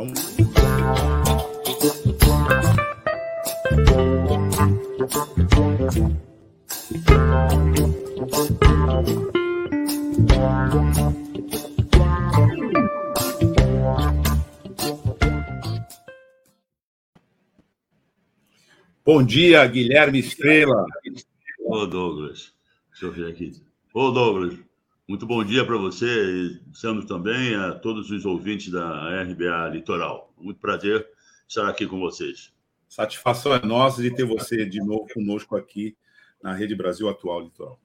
Vamos. Bom dia, Guilherme Estrela. Ô, Douglas. Deixa eu ver aqui. Ô, Douglas, muito bom dia para você e Sandro também, a todos os ouvintes da RBA Litoral. Muito prazer estar aqui com vocês. Satisfação é nossa de ter você de novo conosco aqui na Rede Brasil Atual Litoral.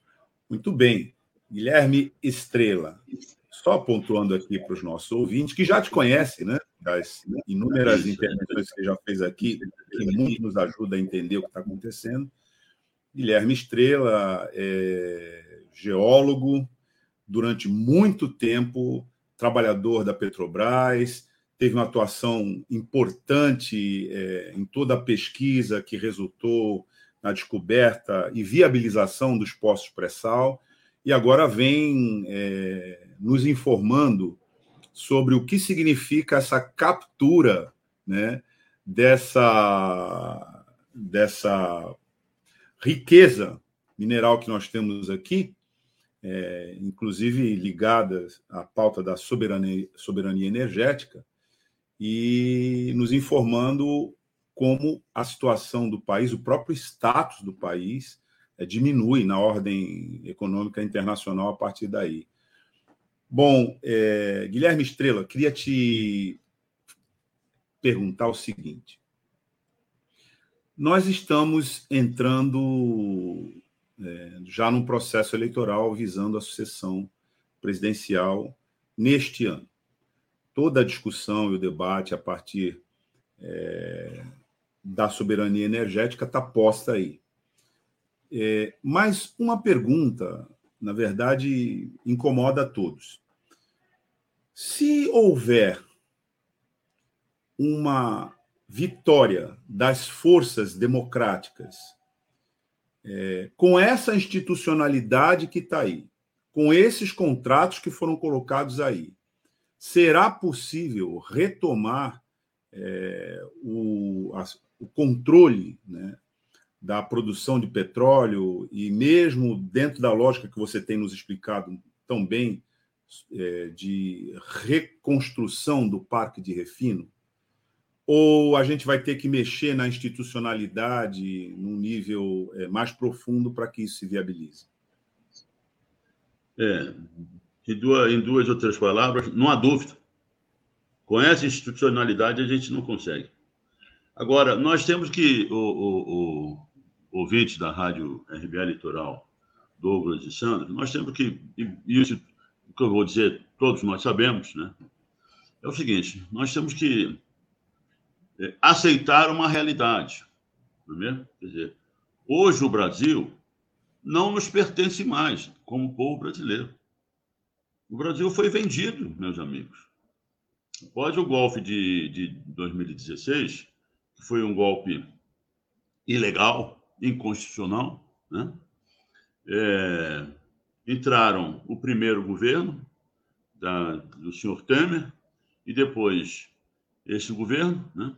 Muito bem. Guilherme Estrela, só pontuando aqui para os nossos ouvintes, que já te conhecem, né? Das inúmeras intervenções que você já fez aqui, que muito nos ajuda a entender o que está acontecendo. Guilherme Estrela é geólogo, durante muito tempo, trabalhador da Petrobras, teve uma atuação importante é, em toda a pesquisa que resultou na descoberta e viabilização dos postos pré-sal, e agora vem é, nos informando sobre o que significa essa captura né, dessa, dessa riqueza mineral que nós temos aqui, é, inclusive ligadas à pauta da soberania, soberania energética, e nos informando como a situação do país, o próprio status do país, é, diminui na ordem econômica internacional a partir daí. Bom, é, Guilherme Estrela, queria te perguntar o seguinte: nós estamos entrando é, já num processo eleitoral visando a sucessão presidencial neste ano. Toda a discussão e o debate a partir é, da soberania energética está posta aí. É, mas uma pergunta, na verdade, incomoda a todos. Se houver uma vitória das forças democráticas é, com essa institucionalidade que está aí, com esses contratos que foram colocados aí, será possível retomar é, o, a, o controle né, da produção de petróleo e mesmo dentro da lógica que você tem nos explicado tão bem é, de reconstrução do parque de refino? Ou a gente vai ter que mexer na institucionalidade num nível é, mais profundo para que isso se viabilize? É, em duas, em duas ou três palavras, não há dúvida. Com essa institucionalidade a gente não consegue. Agora, nós temos que, o, o, o ouvinte da Rádio RBA Litoral, Douglas e Sandro, nós temos que, isso que eu vou dizer, todos nós sabemos, né? É o seguinte, nós temos que aceitar uma realidade. Não é mesmo? Quer dizer, hoje o Brasil não nos pertence mais como povo brasileiro. O Brasil foi vendido, meus amigos. Após o golpe de, de 2016, que foi um golpe ilegal, inconstitucional, né? É, entraram o primeiro governo da, do senhor Temer e depois esse governo, né?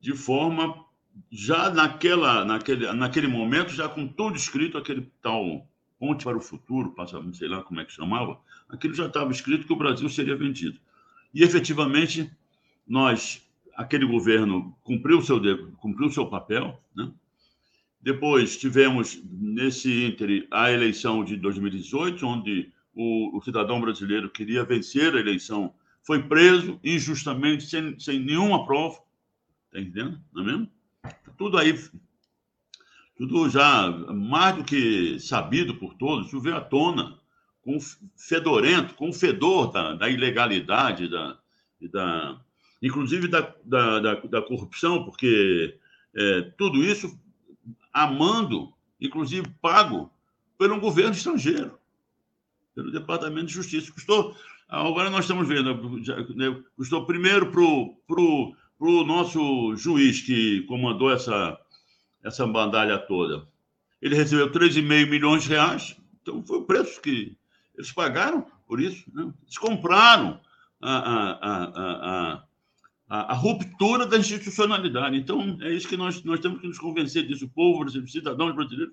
De forma já naquela, naquele, naquele momento, já com tudo escrito, aquele tal Ponte para o Futuro, passa, não sei lá como é que chamava, aquilo já estava escrito que o Brasil seria vendido. E efetivamente, nós, aquele governo cumpriu seu, cumpriu seu papel, né? Depois tivemos, nesse ínter, a eleição de 2018, onde o, o, cidadão brasileiro queria vencer a eleição, foi preso injustamente, sem, sem nenhuma prova. Está entendendo? Não é mesmo? Tudo aí, tudo já mais do que sabido por todos, isso veio à tona, com fedorento, com fedor da, da ilegalidade, da, da, inclusive da, da, da, da corrupção, porque é, tudo isso amando, inclusive pago, pelo governo estrangeiro, pelo Departamento de Justiça. Custou, agora nós estamos vendo, né, custou primeiro para o para o nosso juiz que comandou essa, essa bandalha toda. Ele recebeu 3,5 milhões de reais. Então, foi o preço que eles pagaram por isso. Né? Eles compraram a, a, a, a, a, ruptura da institucionalidade. Então, é isso que nós, nós temos que nos convencer disso. O povo brasileiro, os cidadãos brasileiros,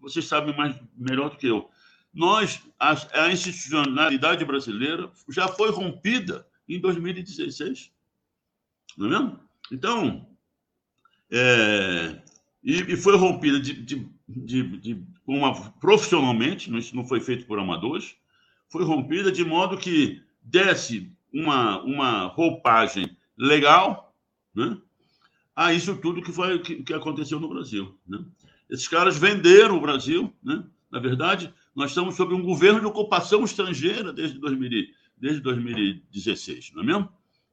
vocês sabem mais, melhor do que eu. Nós, a, a institucionalidade brasileira já foi rompida em 2016. Não é mesmo? Então, é, e, e, foi rompida de, de, de, de uma, profissionalmente, isso não foi feito por amadores, foi rompida de modo que desse uma, uma roupagem legal né, a isso tudo que, foi, que, que aconteceu no Brasil. Né? Esses caras venderam o Brasil, né? na verdade, nós estamos sob um governo de ocupação estrangeira desde, 2000, desde 2016, não é mesmo?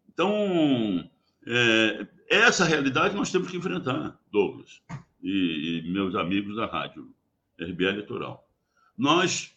Então, é, essa realidade nós temos que enfrentar, Douglas e, e meus amigos da rádio RBA Eleitoral. Nós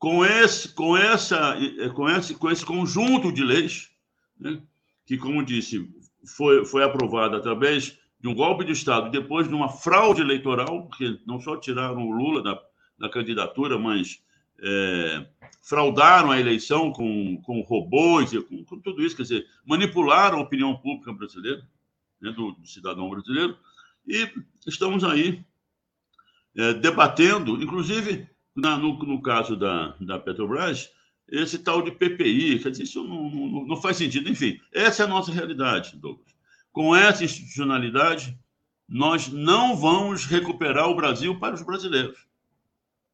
com esse, com essa, com esse, com esse conjunto de leis, né, que, como disse, foi, foi aprovado através de um golpe de Estado, depois de uma fraude eleitoral, porque não só tiraram o Lula da, da candidatura, mas é, fraudaram a eleição com, com robôs com, com, tudo isso, quer dizer, manipularam a opinião pública brasileira, né, do, do cidadão brasileiro, e estamos aí é, debatendo, inclusive na, no, no, caso da, da Petrobras, esse tal de PPI, quer dizer, isso não, não, não, faz sentido. Enfim, essa é a nossa realidade, Douglas. Com essa institucionalidade, nós não vamos recuperar o Brasil para os brasileiros.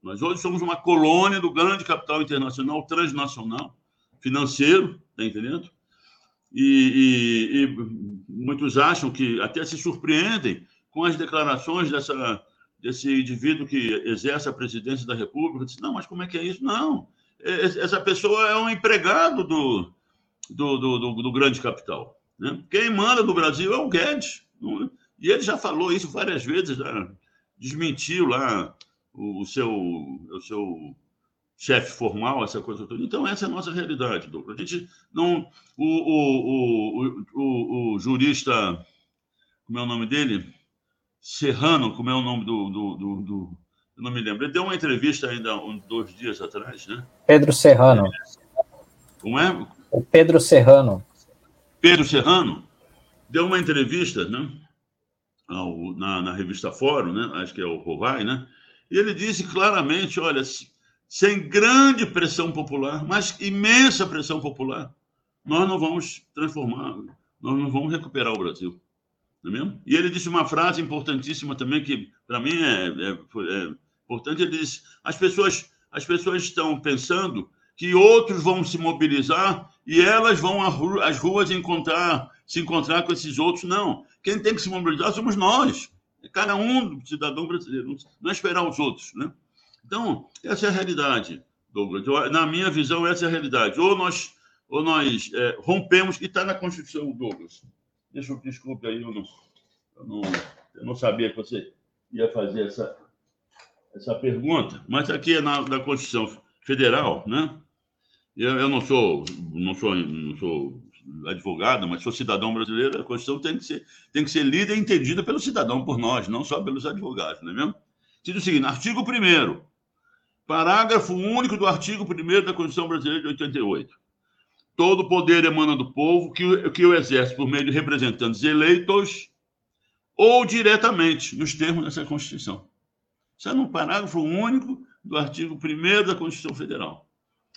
Nós hoje somos uma colônia do grande capital internacional, transnacional, financeiro, está entendendo? E, e, e, muitos acham que até se surpreendem com as declarações dessa desse indivíduo que exerce a presidência da República, disse, não, mas como é que é isso? Não, é, essa pessoa é um empregado do, do, do, do, do grande capital. Né? Quem manda no Brasil é o Guedes. E ele já falou isso várias vezes, já desmentiu lá o, o seu, o seu chefe formal, essa coisa toda. Então, essa é a nossa realidade, Douglas. A gente não. O, o, o, o, jurista, como é o nome dele? Serrano, como é o nome do, do, do, eu não me lembro. Ele deu uma entrevista ainda um, dois dias atrás, né? Pedro Serrano. Como é? O Pedro Serrano. Pedro Serrano deu uma entrevista, né? Na, na, revista Fórum, né? Acho que é o Rovai, né? E ele disse claramente, olha, sem grande pressão popular, mas imensa pressão popular, nós não vamos transformar, nós não vamos recuperar o Brasil. Não é mesmo? E ele disse uma frase importantíssima também, que para mim é, é, é, importante. Ele disse: as pessoas, as pessoas estão pensando que outros vão se mobilizar e elas vão às ruas encontrar, se encontrar com esses outros. Não. Quem tem que se mobilizar somos nós. Cada um cidadão brasileiro. Não é esperar os outros. Né? Então, essa é a realidade, Douglas. Na minha visão, essa é a realidade. Ou nós, ou nós é, rompemos, e está na Constituição, Douglas Deixa eu, desculpe aí, eu não, eu não, eu não sabia que você ia fazer essa, essa pergunta, mas aqui é na, na Constituição Federal, né? Eu, eu não sou, não sou, não sou advogado, mas sou cidadão brasileiro, a Constituição tem que ser, tem que ser lida e entendida pelo cidadão, por nós, não só pelos advogados, não é mesmo? Diz o seguinte, artigo 1 parágrafo único do artigo 1 da Constituição Brasileira de 88. Todo poder emana do povo, que, que o exerce por meio de representantes eleitos ou diretamente, nos termos dessa Constituição. Isso é no parágrafo único do artigo 1 da Constituição Federal.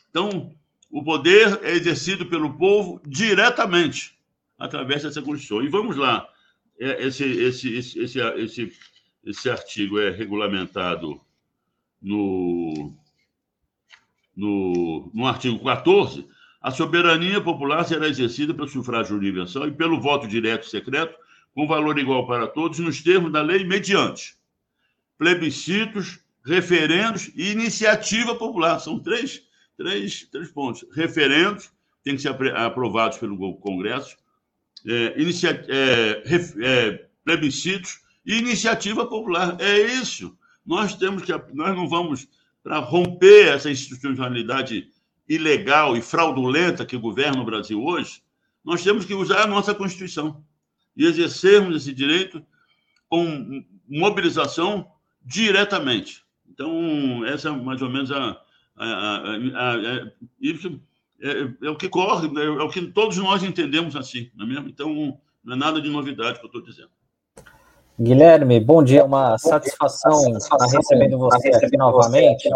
Então, o poder é exercido pelo povo diretamente, através dessa Constituição. E vamos lá, é, esse, esse, esse, esse, esse, artigo é regulamentado no, no, no artigo 14 a soberania popular será exercida pelo sufrágio universal e pelo voto direto e secreto, com valor igual para todos, nos termos da lei, mediante plebiscitos, referendos e iniciativa popular. São três, três, três pontos. Referendos, têm que ser aprovados pelo Congresso, é, inicia, é, é, plebiscitos e iniciativa popular. É isso. Nós temos que. Nós não vamos, para romper essa institucionalidade ilegal e fraudulenta que governa o Brasil hoje, nós temos que usar a nossa Constituição e exercermos esse direito com mobilização diretamente. Então, essa é mais ou menos a. a, a, a isso, é, é, o que corre, é, é, o que todos nós entendemos assim, não é mesmo? Então, não é nada de novidade que eu estou dizendo. Guilherme, bom dia, uma satisfação estar recebendo você aqui novamente.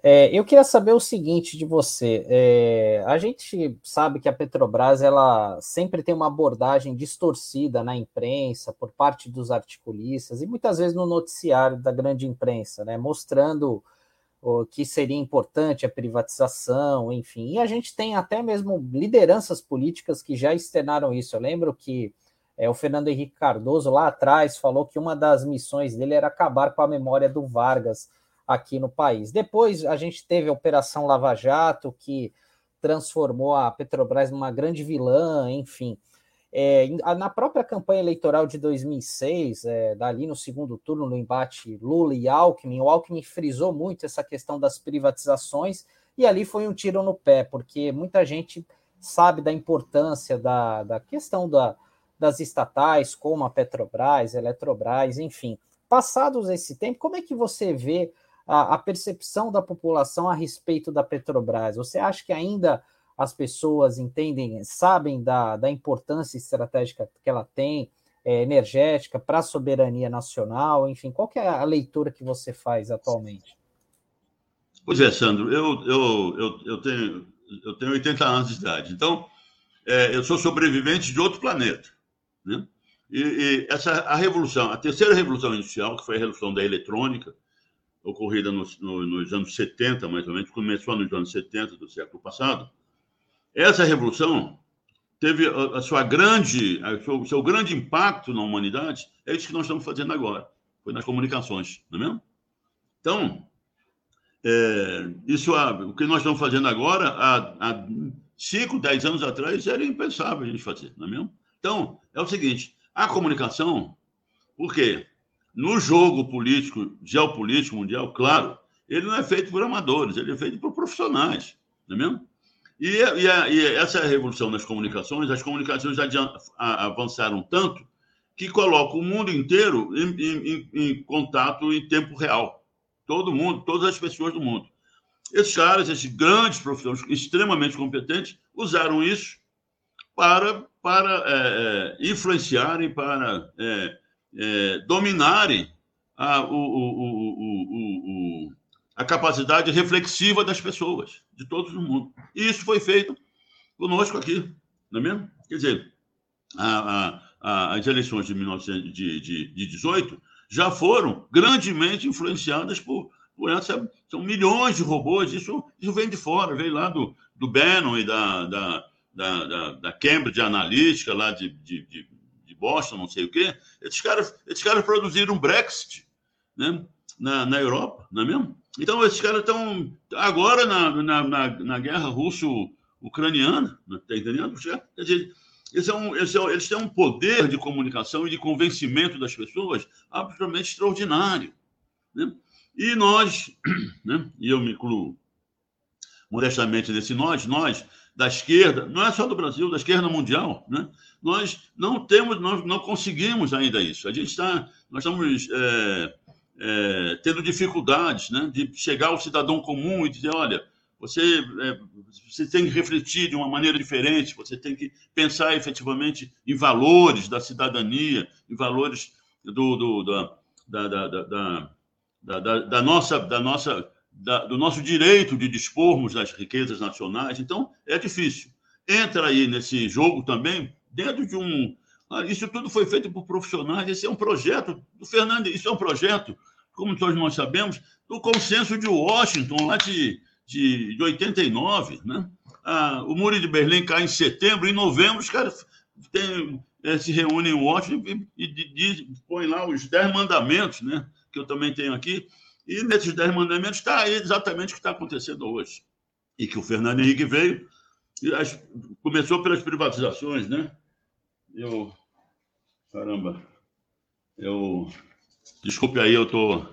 É, eu queria saber o seguinte de você. É, a gente sabe que a Petrobras ela sempre tem uma abordagem distorcida na imprensa por parte dos articulistas e muitas vezes no noticiário da grande imprensa, né, mostrando o que seria importante a privatização, enfim. E a gente tem até mesmo lideranças políticas que já externaram isso. Eu lembro que é, o Fernando Henrique Cardoso lá atrás falou que uma das missões dele era acabar com a memória do Vargas aqui no país. Depois a gente teve a Operação Lava Jato, que transformou a Petrobras numa grande vilã, enfim. É, na própria campanha eleitoral de 2006, é, dali no segundo turno, no embate Lula e Alckmin, o Alckmin frisou muito essa questão das privatizações e ali foi um tiro no pé, porque muita gente sabe da importância da, da questão da, das estatais, como a Petrobras, Eletrobras, enfim. Passados esse tempo, como é que você vê a, a percepção da população a respeito da Petrobras? Você acha que ainda as pessoas entendem, sabem da, da importância estratégica que ela tem, é, energética, para a soberania nacional, enfim, qual é a leitura que você faz atualmente? Pois é, Sandro, eu, eu, eu, eu, tenho, eu tenho 80 anos de idade, então é, eu sou sobrevivente de outro planeta. Né? E, e, essa a revolução, a terceira revolução industrial, que foi a revolução da eletrônica, ocorrida nos, no, nos anos 70, mais ou menos, começou nos anos 70 do século passado, essa revolução teve a, sua grande, o seu grande impacto na humanidade, é isso que nós estamos fazendo agora, foi nas comunicações, não é mesmo? Então, é, isso, o que nós estamos fazendo agora, há, há 5, 10 anos atrás, era impensável a gente fazer, não é mesmo? Então, é o seguinte, a comunicação, por quê? No jogo político, geopolítico mundial, claro, ele não é feito por amadores, ele é feito por profissionais, não é mesmo? E, e, a, e essa revolução das comunicações, as comunicações já avançaram tanto que coloca o mundo inteiro em, em, em, contato em tempo real. Todo mundo, todas as pessoas do mundo. Esses caras, esses grandes profissionais extremamente competentes, usaram isso para, para é, é influenciarem, para é, é, dominarem a, o, o, o, a capacidade reflexiva das pessoas, de todos no mundo. E isso foi feito conosco aqui, não é mesmo? Quer dizer, a, a, as eleições de 1918 já foram grandemente influenciadas por, por essa. São milhões de robôs, isso, isso vem de fora, veio lá do, do Bannon e da, da, da, da, da Cambridge Analytica, lá de, de, de, de Boston, não sei o quê. Esses caras, esses caras produziram Brexit né? na, na Europa, não é mesmo? Então, esses caras estão agora na, na, na, na guerra russo-ucraniana, está entendendo? Quer dizer, eles, é eles, é, eles têm um poder de comunicação e de convencimento das pessoas absolutamente extraordinário. Né? E nós, né? e eu me incluo modestamente nesse nós, nós da esquerda, não é só do Brasil, da esquerda mundial, né? nós não temos, nós não conseguimos ainda isso. A gente está, nós estamos é, é, tendo dificuldades né, de chegar ao cidadão comum e dizer: olha, você, é, você tem que refletir de uma maneira diferente, você tem que pensar efetivamente em valores da cidadania, em valores do, do da, da, da, da, da, nossa, da nossa, da, do nosso direito de dispormos das riquezas nacionais. Então, é difícil. Entra aí nesse jogo também, dentro de um, isso tudo foi feito por profissionais. Esse é um projeto do Fernando, isso é um projeto, como todos nós sabemos, do consenso de Washington, lá de, de, de 89. Né? Ah, o Muro de Berlim cai em setembro, em novembro, os caras tem, é, se reúnem em Washington e, e, e põem lá os dez mandamentos, né? que eu também tenho aqui. E nesses dez mandamentos está exatamente o que está acontecendo hoje. E que o Fernando Henrique veio, as, começou pelas privatizações, né? Eu. Caramba. Eu. Desculpe aí, eu tô.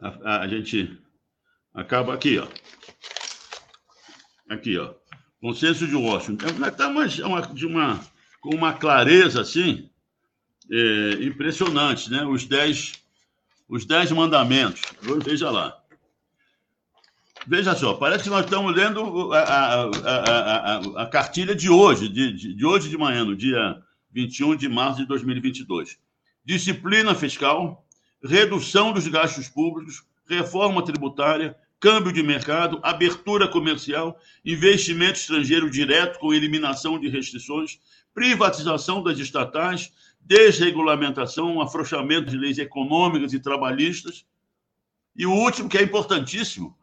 A, a, a gente acaba aqui, ó. Aqui, ó. Consenso de Washington. Está uma, de uma, com uma clareza assim é, impressionante, né? Os dez, os dez mandamentos. Veja lá. Veja só, parece que nós estamos lendo a, a, a, a cartilha de hoje, de, de, de, hoje de manhã, no dia 21 de março de 2022. Disciplina fiscal, redução dos gastos públicos, reforma tributária, câmbio de mercado, abertura comercial, investimento estrangeiro direto com eliminação de restrições, privatização das estatais, desregulamentação, afrouxamento de leis econômicas e trabalhistas. E o último, que é importantíssimo,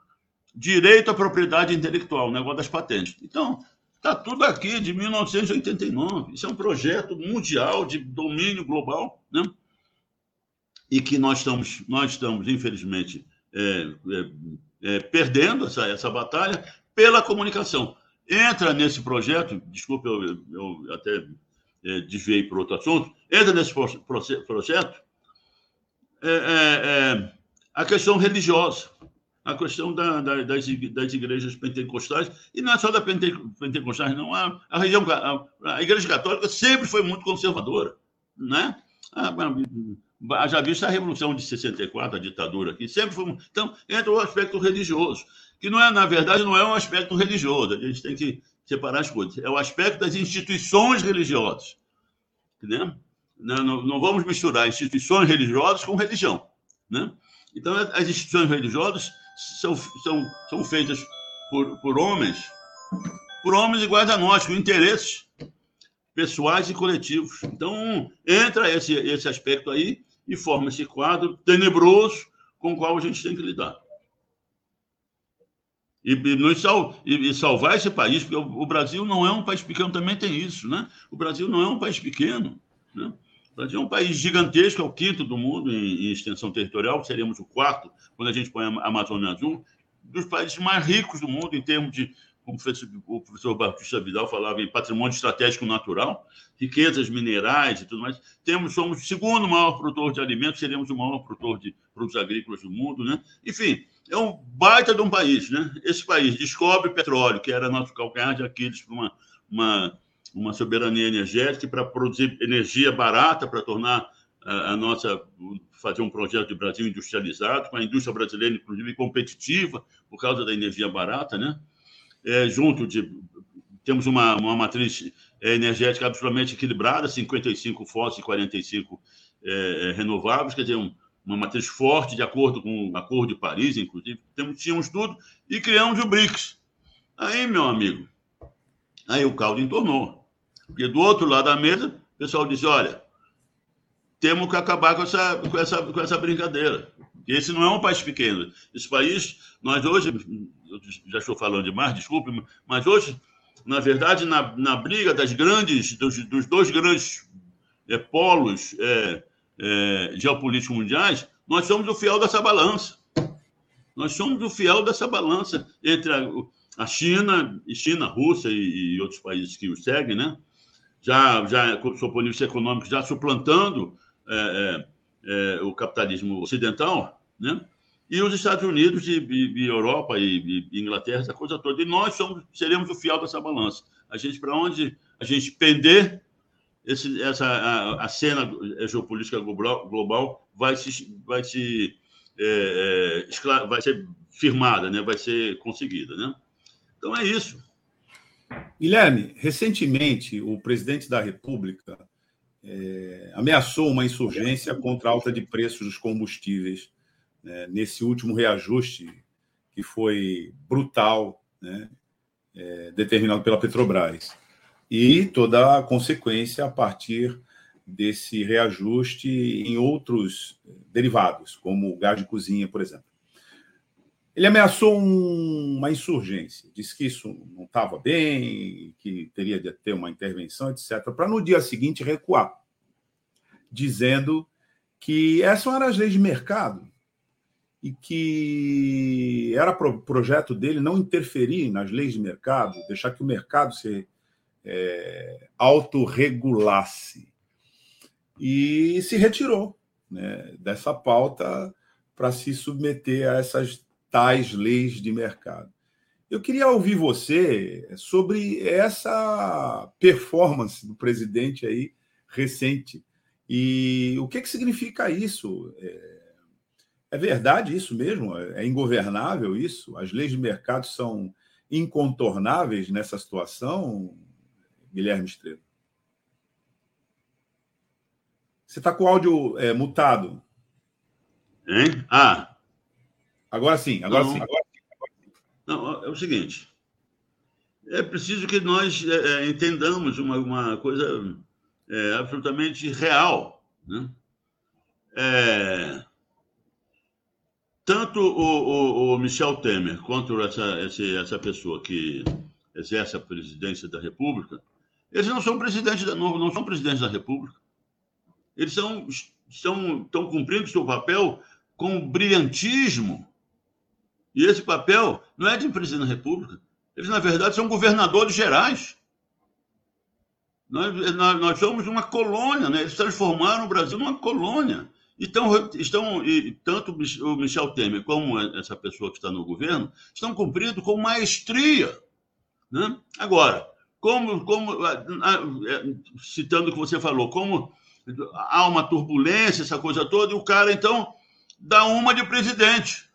direito à propriedade intelectual, o negócio das patentes. Então, está tudo aqui de 1989. Isso é um projeto mundial de domínio global, né? E que nós estamos, nós estamos infelizmente, é, é, é, perdendo essa, essa batalha pela comunicação. Entra nesse projeto, desculpe, eu, eu até é, desviei para outro assunto, entra nesse projeto é, é, a questão religiosa a questão da, da, das, das, igrejas pentecostais, e não é só da pente, pentecostais, não. A, a, região, a, a, Igreja Católica sempre foi muito conservadora. Né? A, já visto a Revolução de 64, a ditadura aqui, sempre foi. Então, entra o aspecto religioso, que não é, na verdade, não é um aspecto religioso, a gente tem que separar as coisas. É o aspecto das instituições religiosas. Né? Não, não vamos misturar instituições religiosas com religião. Né? Então, as instituições religiosas são, são, são feitas por, por homens, por homens iguais a nós, com interesses pessoais e coletivos. Então, entra esse, esse aspecto aí e forma esse quadro tenebroso com o qual a gente tem que lidar. E, e, sal, e, e salvar esse país, porque o, o, Brasil não é um país pequeno, também tem isso, né? O Brasil não é um país pequeno, né? Brasil é um país gigantesco, é o quinto do mundo em, em extensão territorial, seríamos o quarto quando a gente põe a Amazônia Azul, dos países mais ricos do mundo em termos de, como o professor Batista Vidal falava, em patrimônio estratégico natural, riquezas minerais e tudo mais. Temos, somos o segundo maior produtor de alimentos, seremos o maior produtor de produtos agrícolas do mundo, né? Enfim, é um baita de um país, né? Esse país descobre petróleo, que era nosso calcanhar de Aquiles para uma, uma uma soberania energética para produzir energia barata, para tornar a, a, nossa fazer um projeto de Brasil industrializado, com a indústria brasileira inclusive competitiva por causa da energia barata, né? É, junto de temos uma, uma matriz energética absolutamente equilibrada, 55 fósseis e 45 é, é, renováveis, quer dizer, um, uma matriz forte de acordo com o Acordo de Paris, inclusive. Temos, tínhamos tudo e criamos o BRICS. Aí, meu amigo, aí o caldo entornou. Porque do outro lado da mesa, o pessoal diz: olha, temos que acabar com essa, com essa, com essa brincadeira. Esse não é um país pequeno. Esse país, nós hoje, já estou falando demais, desculpe, mas hoje, na verdade, na, na briga das grandes, dos, dos dois grandes é, polos é, é, geopolíticos mundiais, nós somos o fiel dessa balança. Nós somos o fiel dessa balança entre a, a China, China, Rússia e, e outros países que o seguem, né? Já, já sob o ponto de vista econômico, já suplantando é, é, é, o capitalismo ocidental, né? e os Estados Unidos e, e, e Europa e, e, Inglaterra, essa coisa toda. E nós somos, seremos o fiel dessa balança. A gente, para onde a gente pender, esse, essa, a, a, cena geopolítica global, global vai se, vai se é, é, vai ser firmada, né? vai ser conseguida. Né? Então é isso. Guilherme, recentemente o presidente da República é, ameaçou uma insurgência contra a alta de preços dos combustíveis né, nesse último reajuste que foi brutal, né, é, determinado pela Petrobras. E toda a consequência a partir desse reajuste em outros derivados, como o gás de cozinha, por exemplo. Ele ameaçou um, uma insurgência, disse que isso não estava bem, que teria de ter uma intervenção, etc., para no dia seguinte recuar, dizendo que essas eram as leis de mercado e que era pro, projeto dele não interferir nas leis de mercado, deixar que o mercado se é, autorregulasse. E se retirou né, dessa pauta para se submeter a essas tais leis de mercado. Eu queria ouvir você sobre essa performance do presidente aí recente e o que, que significa isso. É, É verdade isso mesmo? É ingovernável isso? As leis de mercado são incontornáveis nessa situação, Guilherme Estrela? Você está com o áudio é, mutado. Hein? Ah. Agora sim, agora não, sim. Agora... Não, é o seguinte. É preciso que nós é, é, entendamos uma, uma coisa é, absolutamente real. Né? É, tanto o, o, o, Michel Temer quanto essa, essa pessoa que exerce a presidência da República, eles não são presidentes da, não, não são presidentes da República. Eles são, estão, estão cumprindo seu papel com brilhantismo. E esse papel não é de presidente da República. Eles, na verdade, são governadores gerais. Nós, nós, nós somos uma colônia, né? eles transformaram o Brasil numa colônia. Então, estão, e tanto o Michel Temer como essa pessoa que está no governo estão cumprindo com maestria. Né? Agora, como, como é, citando o que você falou, como há uma turbulência, essa coisa toda, e o cara, então, dá uma de presidente.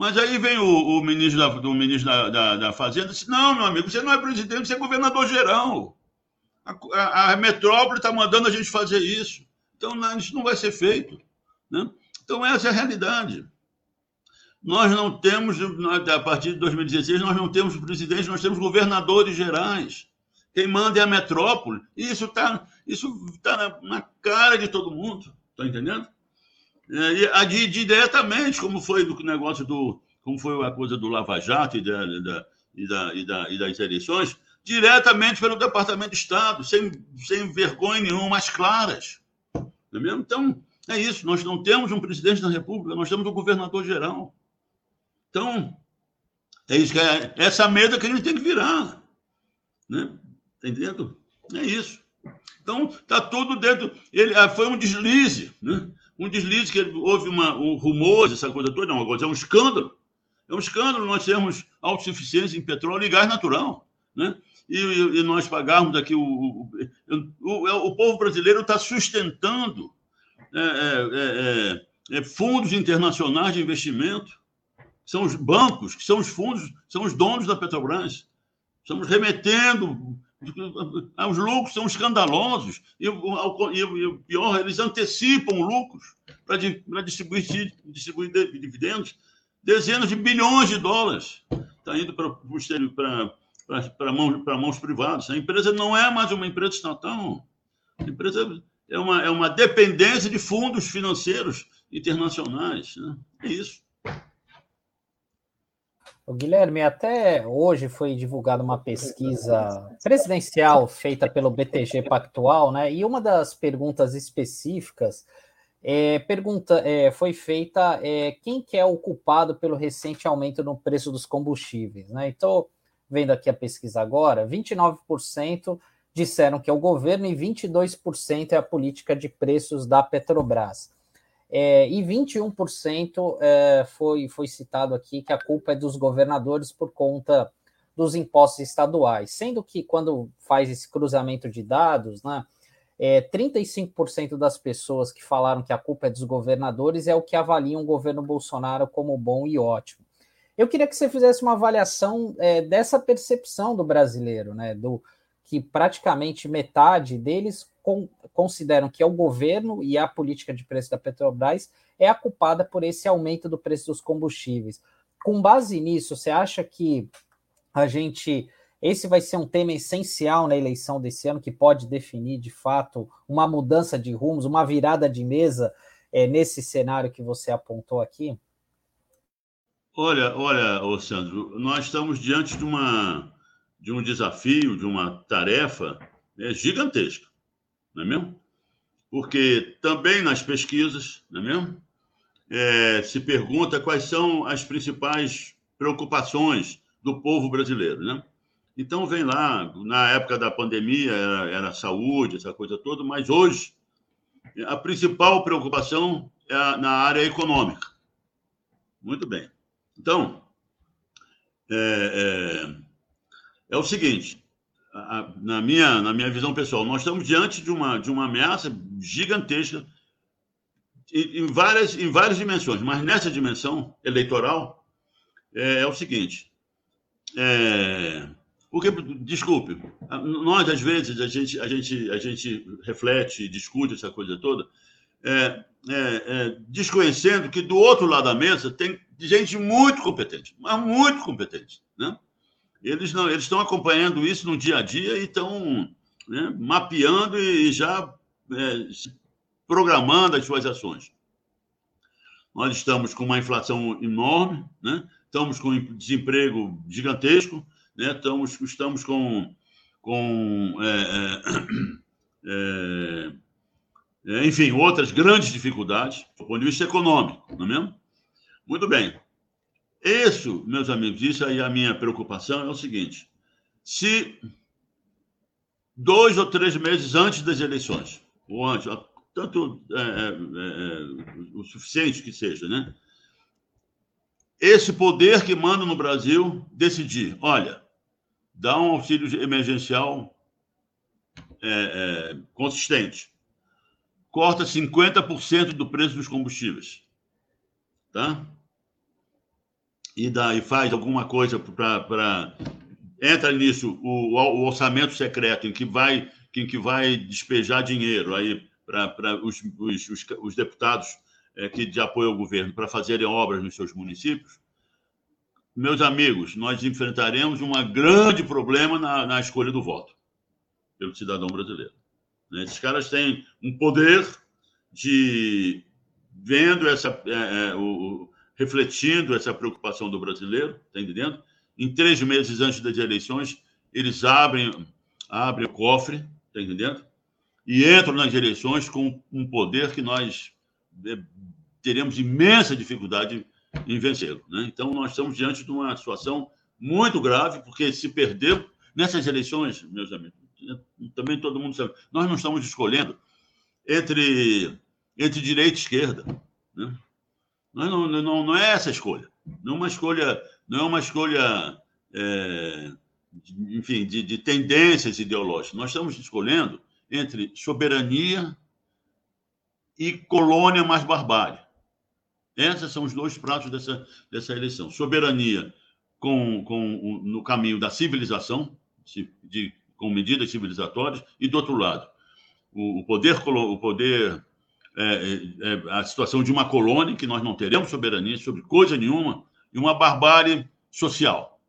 Mas aí vem o, o ministro, da, do ministro da, da, da Fazenda e disse: Não, meu amigo, você não é presidente, você é governador geral. A, a, a metrópole está mandando a gente fazer isso. Então, não, isso não vai ser feito. Né? Então, essa é a realidade. Nós não temos, a partir de 2016, nós não temos presidente, nós temos governadores gerais. Quem manda é a metrópole. E isso está isso tá na, na, cara de todo mundo. Está entendendo? É, e, diretamente, como foi o negócio do. Como foi a coisa do Lava Jato e, da, da, e, da, e, da, e das eleições, diretamente pelo Departamento de Estado, sem, sem vergonha nenhuma, mais claras. Não é mesmo? Então, é isso, nós não temos um presidente da República, nós temos um governador geral. Então, é isso que é, essa mesa que a gente tem que virar. Né? Tá entendendo? É isso. Então, está tudo dentro. Ele, ah, foi um deslize, né? Um deslize que houve uma, um rumor, essa coisa toda, não, agora é um escândalo. É um escândalo nós termos autossuficiência em petróleo e gás natural. Né? E, e, nós pagarmos aqui o, o, o, o povo brasileiro está sustentando é é, é, é, é, fundos internacionais de investimento, são os bancos, que são os fundos, são os donos da Petrobras. Estamos remetendo. Os lucros são escandalosos. E, o pior, eles antecipam lucros para distribuir, distribuir dividendos. Dezenas de bilhões de dólares está indo para, mãos, mãos privadas. A empresa não é mais uma empresa estatal. A empresa é uma, é uma dependência de fundos financeiros internacionais. Né? É isso. O Guilherme, até hoje foi divulgada uma pesquisa presidencial feita pelo BTG Pactual, né? E uma das perguntas específicas é, pergunta, é, foi feita é, quem que é o culpado pelo recente aumento no preço dos combustíveis, né? Então, vendo aqui a pesquisa agora, 29% disseram que é o governo e 22% é a política de preços da Petrobras. É, e 21% é, foi, foi citado aqui que a culpa é dos governadores por conta dos impostos estaduais, sendo que quando faz esse cruzamento de dados, né, é, 35% das pessoas que falaram que a culpa é dos governadores é o que avaliam o governo Bolsonaro como bom e ótimo. Eu queria que você fizesse uma avaliação é, dessa percepção do brasileiro, né, do, que praticamente metade deles com, consideram que é o governo e a política de preço da Petrobras é a culpada por esse aumento do preço dos combustíveis. Com base nisso, você acha que a gente esse vai ser um tema essencial na eleição desse ano que pode definir de fato uma mudança de rumos, uma virada de mesa é, nesse cenário que você apontou aqui? Olha, olha, Sandro, nós estamos diante de uma de um desafio, de uma tarefa né, gigantesca, não é mesmo? Porque também nas pesquisas, não é mesmo? É, se pergunta quais são as principais preocupações do povo brasileiro, né? Então vem lá, na época da pandemia era, era saúde, essa coisa toda, mas hoje a principal preocupação é na área econômica. Muito bem. Então, é, é, é o seguinte, na minha, na minha visão pessoal, nós estamos diante de uma, de uma ameaça gigantesca em, várias, em várias dimensões, mas nessa dimensão eleitoral é, é o seguinte. É, porque, desculpe, nós, às vezes, a gente, a gente, a gente reflete, discute essa coisa toda, é, é, é, desconhecendo que do outro lado da mesa tem gente muito competente, mas muito competente. Né? Eles não, eles estão acompanhando isso no dia a dia e estão né, mapeando e já é, programando as suas ações. Nós estamos com uma inflação enorme, né? estamos com desemprego gigantesco, né? estamos, estamos com, com é, é, é, enfim, outras grandes dificuldades do ponto de vista econômico, não é mesmo? Muito bem. Isso, meus amigos, isso aí é a minha preocupação é o seguinte: se dois ou três meses antes das eleições, ou antes, tanto é, é, é, o suficiente que seja, né? Esse poder que manda no Brasil decidir, olha, dá um auxílio emergencial é, é, consistente, corta 50% do preço dos combustíveis, tá? E daí faz alguma coisa para entra nisso o, o, orçamento secreto em que vai em que vai despejar dinheiro aí para os, os, os, os, deputados é, que de apoio ao governo para fazerem obras nos seus municípios, meus amigos, nós enfrentaremos um grande problema na, na escolha do voto pelo cidadão brasileiro. Né? Esses caras têm um poder de vendo essa é, é, o, refletindo essa preocupação do brasileiro, está entendendo? Em três meses antes das eleições, eles abrem abrem o cofre, está entendendo? E entram nas eleições com um poder que nós é, teremos imensa dificuldade em vencê-lo. Né? Então, nós estamos diante de uma situação muito grave, porque se perder nessas eleições, meus amigos, também todo mundo sabe, nós não estamos escolhendo entre, entre direita e esquerda. Né? Não, não, não, não é essa a escolha. Não é uma escolha, não é uma escolha é, de, enfim, de, de tendências ideológicas. Nós estamos escolhendo entre soberania e colônia mais barbárie. Esses são os dois pratos dessa, dessa eleição. Soberania com, com, no caminho da civilização, de, com medidas civilizatórias, e do outro lado, o, o poder, o poder é, é, é, a situação de uma colônia, que nós não teremos soberania sobre coisa nenhuma, e uma barbárie social.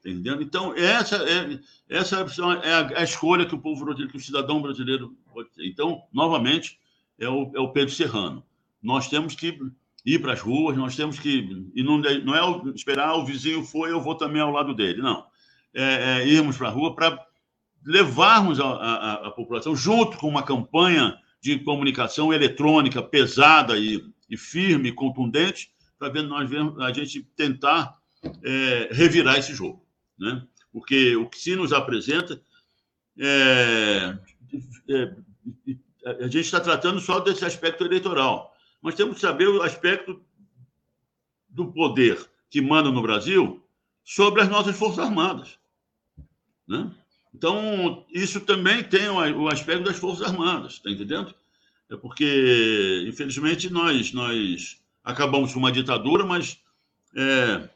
Entendendo? Então, essa é, essa é a, a escolha que o povo brasileiro, que o cidadão brasileiro pode ter. Então, novamente, é o, é o Pedro Serrano. Nós temos que ir para as ruas, nós temos que. E não, não é esperar ah, o vizinho foi, eu vou também ao lado dele. Não. É, é irmos para a rua para levarmos a, a, a, população, junto com uma campanha de comunicação eletrônica pesada e, e firme, contundente, para ver nós vemos, a gente tentar é, revirar esse jogo. Né? Porque o que se nos apresenta é, é, a gente está tratando só desse aspecto eleitoral nós temos que saber o aspecto do poder que manda no Brasil sobre as nossas Forças Armadas. Né? Então, isso também tem o aspecto das Forças Armadas, está entendendo? É porque, infelizmente, nós, nós acabamos com uma ditadura, mas, é,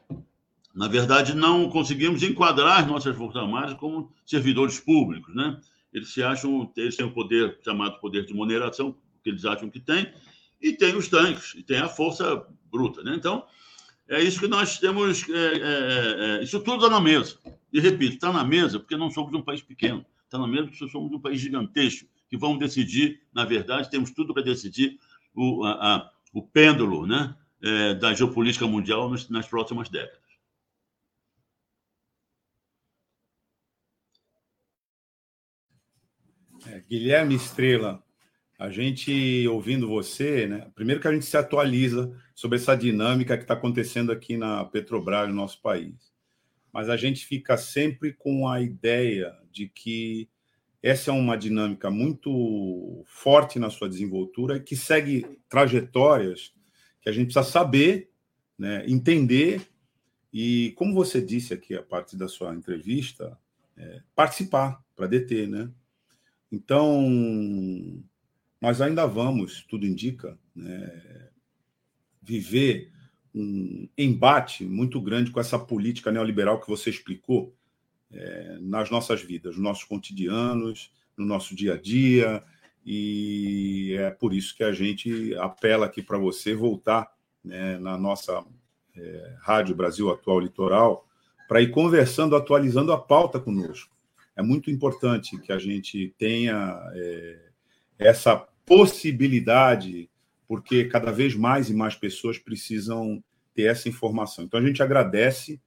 na verdade, não conseguimos enquadrar as nossas Forças Armadas como servidores públicos. Né? Eles se acham, eles têm o poder chamado poder de moderação, que eles acham que têm, e tem os tanques, e tem a força bruta. Né? Então, é isso que nós temos. É, é, é isso tudo está na mesa. E repito, está na mesa porque não somos um país pequeno. Está na mesa porque somos um país gigantesco, que vamos decidir, na verdade, temos tudo para decidir o, a, a, o pêndulo né, é, da geopolítica mundial nas, nas próximas décadas. É, Guilherme Estrela, a gente ouvindo você, né? Primeiro que a gente se atualiza sobre essa dinâmica que está acontecendo aqui na Petrobras, no nosso país. Mas a gente fica sempre com a ideia de que essa é uma dinâmica muito forte na sua desenvoltura que segue trajetórias que a gente precisa saber, né, entender e, como você disse aqui a partir da sua entrevista, é, participar para deter, né? Então, nós ainda vamos, tudo indica, né, viver um embate muito grande com essa política neoliberal que você explicou é, nas nossas vidas, nos nossos cotidianos, no nosso dia a dia, e é por isso que a gente apela aqui para você voltar né, na nossa é, Rádio Brasil Atual Litoral para ir conversando, atualizando a pauta conosco. É muito importante que a gente tenha é, essa possibilidade, porque cada vez mais e mais pessoas precisam ter essa informação. Então, a gente agradece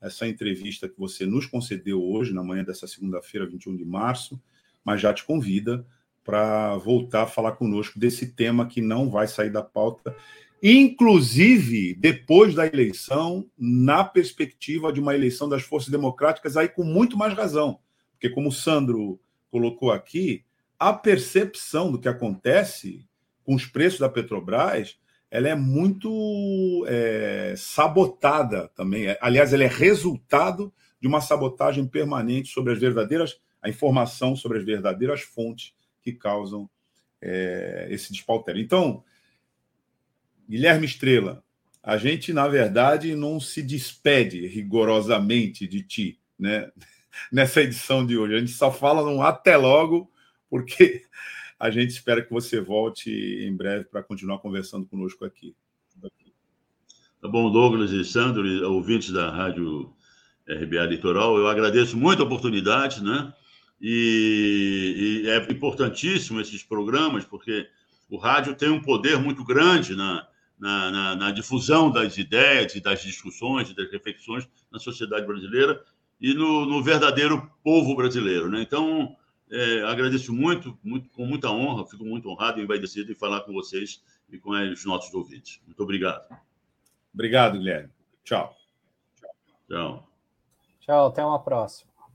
essa entrevista que você nos concedeu hoje, na manhã dessa segunda-feira, 21 de março, mas já te convida para voltar a falar conosco desse tema que não vai sair da pauta, inclusive depois da eleição, na perspectiva de uma eleição das forças democráticas, aí com muito mais razão, porque como o Sandro colocou aqui, a percepção do que acontece com os preços da Petrobras, ela é muito é, sabotada também. Aliás, ela é resultado de uma sabotagem permanente sobre as verdadeiras, a informação sobre as verdadeiras fontes que causam é, esse despautério. Então, Guilherme Estrela, a gente, na verdade, não se despede rigorosamente de ti, né? Nessa edição de hoje. A gente só fala num até logo, porque a gente espera que você volte em breve para continuar conversando conosco aqui. Tá bom, Douglas e Sandro, ouvintes da Rádio RBA Litoral, eu agradeço muito a oportunidade, né? E, e, é importantíssimo esses programas, porque o rádio tem um poder muito grande na, na, na, na difusão das ideias e das discussões e das reflexões na sociedade brasileira e no, no verdadeiro povo brasileiro. Né? Então, é, agradeço muito, muito, com muita honra, fico muito honrado e envaidecido em falar com vocês e com os nossos ouvintes. Muito obrigado. Obrigado, Guilherme. Tchau. Tchau. Tchau, até uma próxima.